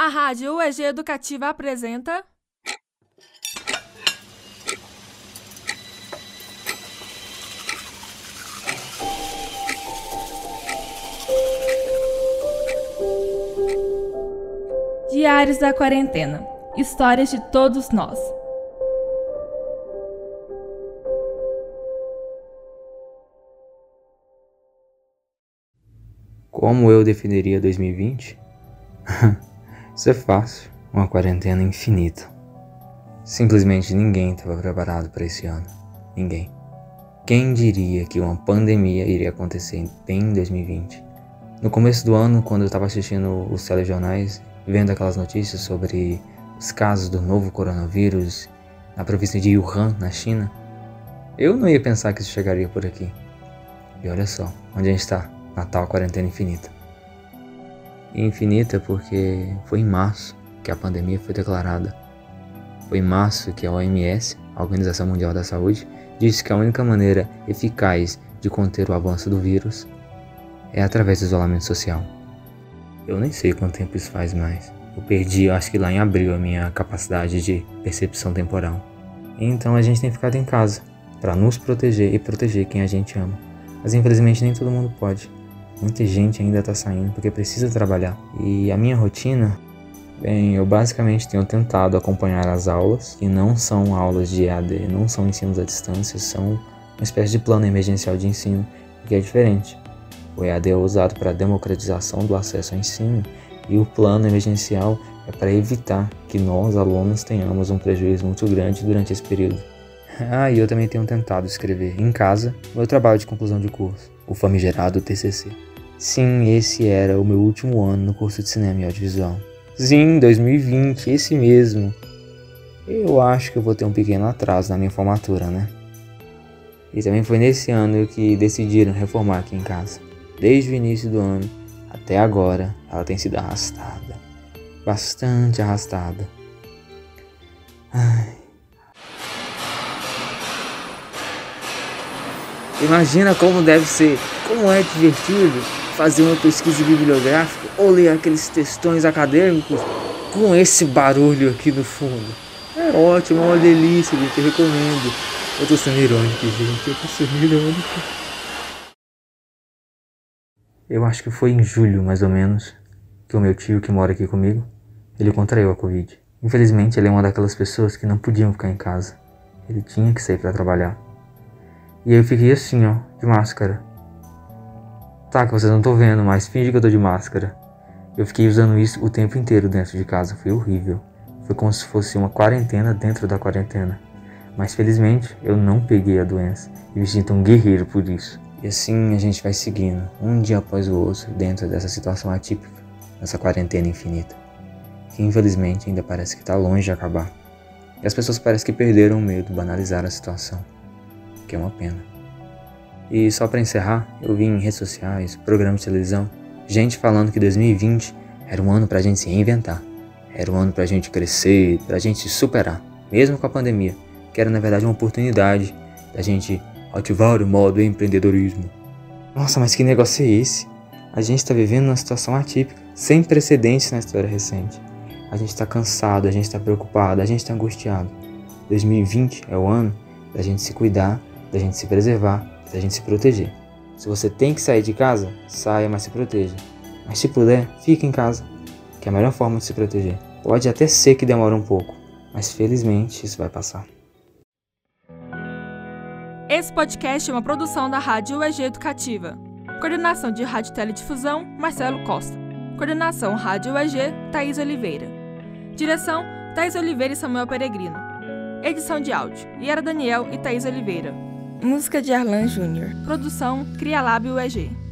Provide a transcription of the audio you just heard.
A Rádio UEG Educativa apresenta. Diários da Quarentena Histórias de todos nós. Como eu definiria 2020? É fácil, uma quarentena infinita. Simplesmente ninguém estava preparado para esse ano. Ninguém. Quem diria que uma pandemia iria acontecer bem em 2020? No começo do ano, quando eu estava assistindo os telejornais, vendo aquelas notícias sobre os casos do novo coronavírus na província de Wuhan, na China, eu não ia pensar que isso chegaria por aqui. E olha só, onde a gente está, Natal Quarentena Infinita infinita porque foi em março que a pandemia foi declarada. Foi em março que a OMS, a Organização Mundial da Saúde, disse que a única maneira eficaz de conter o avanço do vírus é através do isolamento social. Eu nem sei quanto tempo isso faz mais. Eu perdi, acho que lá em abril, a minha capacidade de percepção temporal. Então a gente tem ficado em casa para nos proteger e proteger quem a gente ama. Mas infelizmente nem todo mundo pode. Muita gente ainda está saindo porque precisa trabalhar. E a minha rotina, bem, eu basicamente tenho tentado acompanhar as aulas, que não são aulas de EAD, não são ensinos à distância, são uma espécie de plano emergencial de ensino, que é diferente. O EAD é usado para a democratização do acesso ao ensino e o plano emergencial é para evitar que nós, alunos, tenhamos um prejuízo muito grande durante esse período. Ah, e eu também tenho tentado escrever em casa meu trabalho de conclusão de curso, o famigerado TCC. Sim, esse era o meu último ano no curso de cinema e audiovisual. Sim, 2020, esse mesmo. Eu acho que eu vou ter um pequeno atraso na minha formatura, né? E também foi nesse ano que decidiram reformar aqui em casa. Desde o início do ano até agora, ela tem sido arrastada. Bastante arrastada. Ai. Imagina como deve ser, como é divertido fazer uma pesquisa bibliográfica ou ler aqueles textões acadêmicos com esse barulho aqui no fundo. É ótimo, é uma delícia, gente, eu recomendo. Eu tô sendo irônico, gente, eu tô sendo irônico. Eu acho que foi em julho, mais ou menos, que o meu tio que mora aqui comigo, ele contraiu a Covid. Infelizmente, ele é uma daquelas pessoas que não podiam ficar em casa. Ele tinha que sair para trabalhar. E eu fiquei assim, ó, de máscara, Tá, que vocês não estão vendo, mas finge que eu tô de máscara. Eu fiquei usando isso o tempo inteiro dentro de casa, foi horrível. Foi como se fosse uma quarentena dentro da quarentena. Mas felizmente eu não peguei a doença e me sinto um guerreiro por isso. E assim a gente vai seguindo, um dia após o outro, dentro dessa situação atípica, nessa quarentena infinita, que infelizmente ainda parece que está longe de acabar. E as pessoas parecem que perderam o medo, banalizaram a situação, que é uma pena. E só para encerrar, eu vi em redes sociais, programas de televisão, gente falando que 2020 era um ano para a gente se reinventar, era um ano para a gente crescer, para a gente se superar, mesmo com a pandemia, que era na verdade uma oportunidade da gente ativar o modo empreendedorismo. Nossa, mas que negócio é esse? A gente está vivendo uma situação atípica, sem precedentes na história recente. A gente está cansado, a gente está preocupado, a gente está angustiado. 2020 é o ano da gente se cuidar, da gente se preservar da gente se proteger. Se você tem que sair de casa, saia, mas se proteja. Mas se puder, fique em casa, que é a melhor forma de se proteger. Pode até ser que demore um pouco, mas felizmente isso vai passar. Esse podcast é uma produção da Rádio UEG Educativa. Coordenação de Rádio Teledifusão, Marcelo Costa. Coordenação Rádio UEG, Thaís Oliveira. Direção, Thaís Oliveira e Samuel Peregrino. Edição de áudio, Yara Daniel e Thaís Oliveira. Música de Arlan Júnior. Produção Cria Lábio EG.